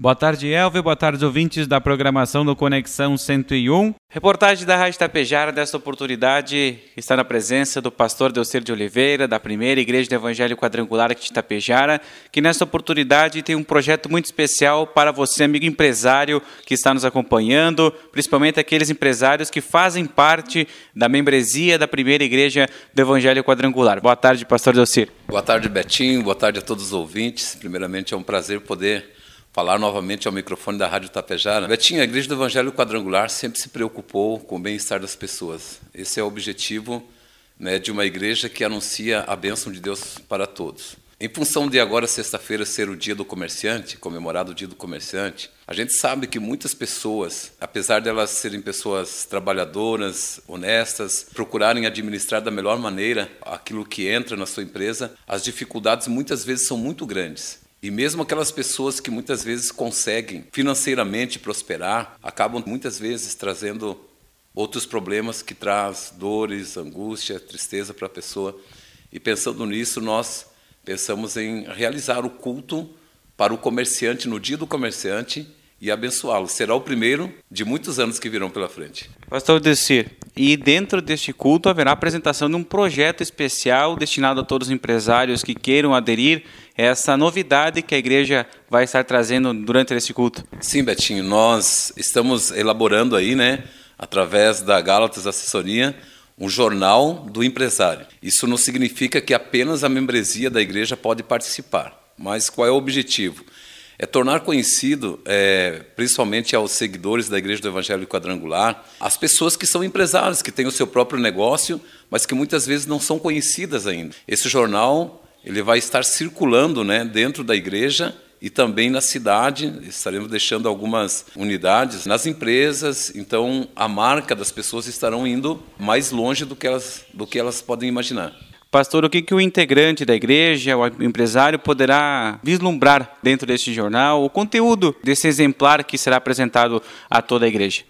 Boa tarde, Elvio. Boa tarde, ouvintes da programação do Conexão 101. Reportagem da Rádio Tapejara desta oportunidade está na presença do pastor Delcer de Oliveira, da primeira Igreja do Evangelho Quadrangular aqui de Tapejara, que nesta oportunidade tem um projeto muito especial para você, amigo empresário que está nos acompanhando, principalmente aqueles empresários que fazem parte da membresia da primeira Igreja do Evangelho Quadrangular. Boa tarde, pastor Delcer. Boa tarde, Betinho. Boa tarde a todos os ouvintes. Primeiramente, é um prazer poder falar novamente ao microfone da Rádio Tapejara. Betinho, a Igreja do Evangelho Quadrangular sempre se preocupou com o bem-estar das pessoas. Esse é o objetivo né, de uma igreja que anuncia a bênção de Deus para todos. Em função de agora, sexta-feira, ser o dia do comerciante, comemorado o dia do comerciante, a gente sabe que muitas pessoas, apesar de elas serem pessoas trabalhadoras, honestas, procurarem administrar da melhor maneira aquilo que entra na sua empresa, as dificuldades muitas vezes são muito grandes. E mesmo aquelas pessoas que muitas vezes conseguem financeiramente prosperar, acabam muitas vezes trazendo outros problemas que traz dores, angústia, tristeza para a pessoa. E pensando nisso, nós pensamos em realizar o culto para o comerciante no dia do comerciante e abençoá-lo. Será o primeiro de muitos anos que virão pela frente. Pastor Desir, e dentro deste culto haverá apresentação de um projeto especial destinado a todos os empresários que queiram aderir a essa novidade que a igreja vai estar trazendo durante esse culto. Sim, Betinho, nós estamos elaborando aí, né, através da Gálatas Assessoria, um jornal do empresário. Isso não significa que apenas a membresia da igreja pode participar, mas qual é o objetivo? É tornar conhecido, é, principalmente aos seguidores da Igreja do Evangelho Quadrangular, as pessoas que são empresários, que têm o seu próprio negócio, mas que muitas vezes não são conhecidas ainda. Esse jornal ele vai estar circulando né, dentro da igreja e também na cidade, estaremos deixando algumas unidades nas empresas, então a marca das pessoas estarão indo mais longe do que elas, do que elas podem imaginar. Pastor, o que, que o integrante da igreja, o empresário, poderá vislumbrar dentro deste jornal, o conteúdo desse exemplar que será apresentado a toda a igreja?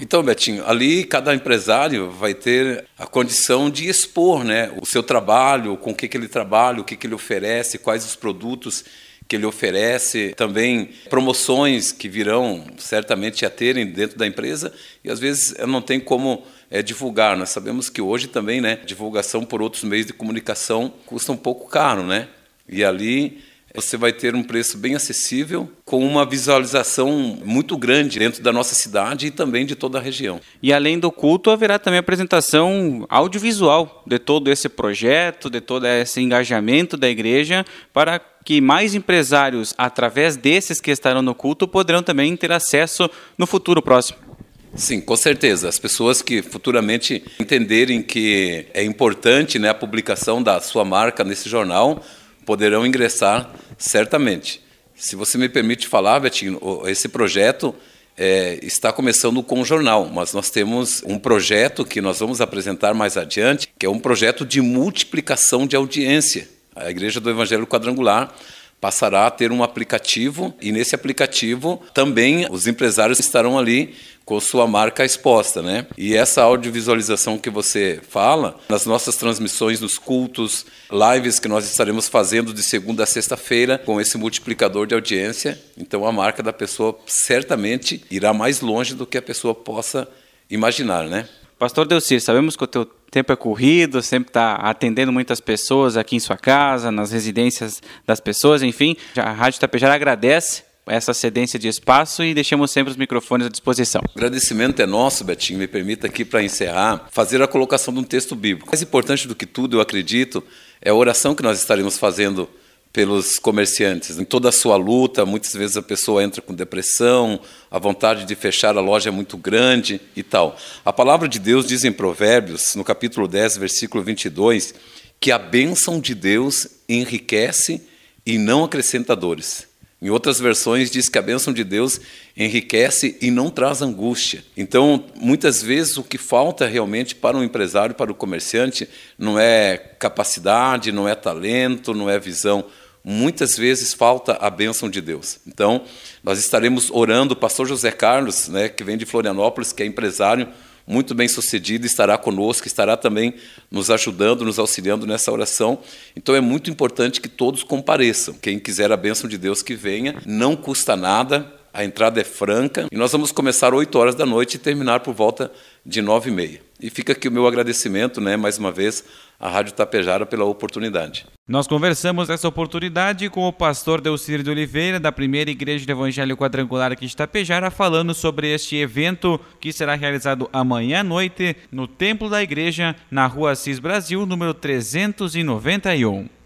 Então, Betinho, ali cada empresário vai ter a condição de expor né, o seu trabalho, com o que, que ele trabalha, o que, que ele oferece, quais os produtos que ele oferece, também promoções que virão certamente a terem dentro da empresa, e às vezes não tem como é, divulgar. Nós sabemos que hoje também, né, divulgação por outros meios de comunicação custa um pouco caro, né? E ali você vai ter um preço bem acessível, com uma visualização muito grande dentro da nossa cidade e também de toda a região. E além do culto, haverá também apresentação audiovisual de todo esse projeto, de todo esse engajamento da igreja, para que mais empresários, através desses que estarão no culto, poderão também ter acesso no futuro próximo. Sim, com certeza. As pessoas que futuramente entenderem que é importante né, a publicação da sua marca nesse jornal poderão ingressar certamente. Se você me permite falar, Betinho, esse projeto é, está começando com o jornal, mas nós temos um projeto que nós vamos apresentar mais adiante, que é um projeto de multiplicação de audiência. A Igreja do Evangelho Quadrangular passará a ter um aplicativo e nesse aplicativo também os empresários estarão ali com sua marca exposta, né? E essa audiovisualização que você fala, nas nossas transmissões nos cultos, lives que nós estaremos fazendo de segunda a sexta-feira com esse multiplicador de audiência, então a marca da pessoa certamente irá mais longe do que a pessoa possa imaginar, né? Pastor Delcir, sabemos que o teu tempo é corrido, sempre está atendendo muitas pessoas aqui em sua casa, nas residências das pessoas, enfim. A Rádio Tapejara agradece essa cedência de espaço e deixamos sempre os microfones à disposição. O agradecimento é nosso, Betinho. Me permita aqui para encerrar, fazer a colocação de um texto bíblico. Mais importante do que tudo, eu acredito, é a oração que nós estaremos fazendo pelos comerciantes. Em toda a sua luta, muitas vezes a pessoa entra com depressão, a vontade de fechar a loja é muito grande e tal. A palavra de Deus diz em Provérbios, no capítulo 10, versículo 22, que a bênção de Deus enriquece e não acrescenta dores. Em outras versões diz que a bênção de Deus enriquece e não traz angústia. Então, muitas vezes o que falta realmente para um empresário, para o comerciante, não é capacidade, não é talento, não é visão. Muitas vezes falta a bênção de Deus. Então, nós estaremos orando, o pastor José Carlos, né, que vem de Florianópolis, que é empresário, muito bem sucedido, estará conosco, estará também nos ajudando, nos auxiliando nessa oração. Então é muito importante que todos compareçam. Quem quiser a bênção de Deus que venha, não custa nada, a entrada é franca e nós vamos começar 8 horas da noite e terminar por volta de 9 e meia. E fica aqui o meu agradecimento, né, mais uma vez, à Rádio Tapejara pela oportunidade. Nós conversamos essa oportunidade com o pastor Delcir de Oliveira, da Primeira Igreja do Evangelho Quadrangular aqui de Tapejara, falando sobre este evento que será realizado amanhã à noite no Templo da Igreja, na Rua Assis Brasil, número 391.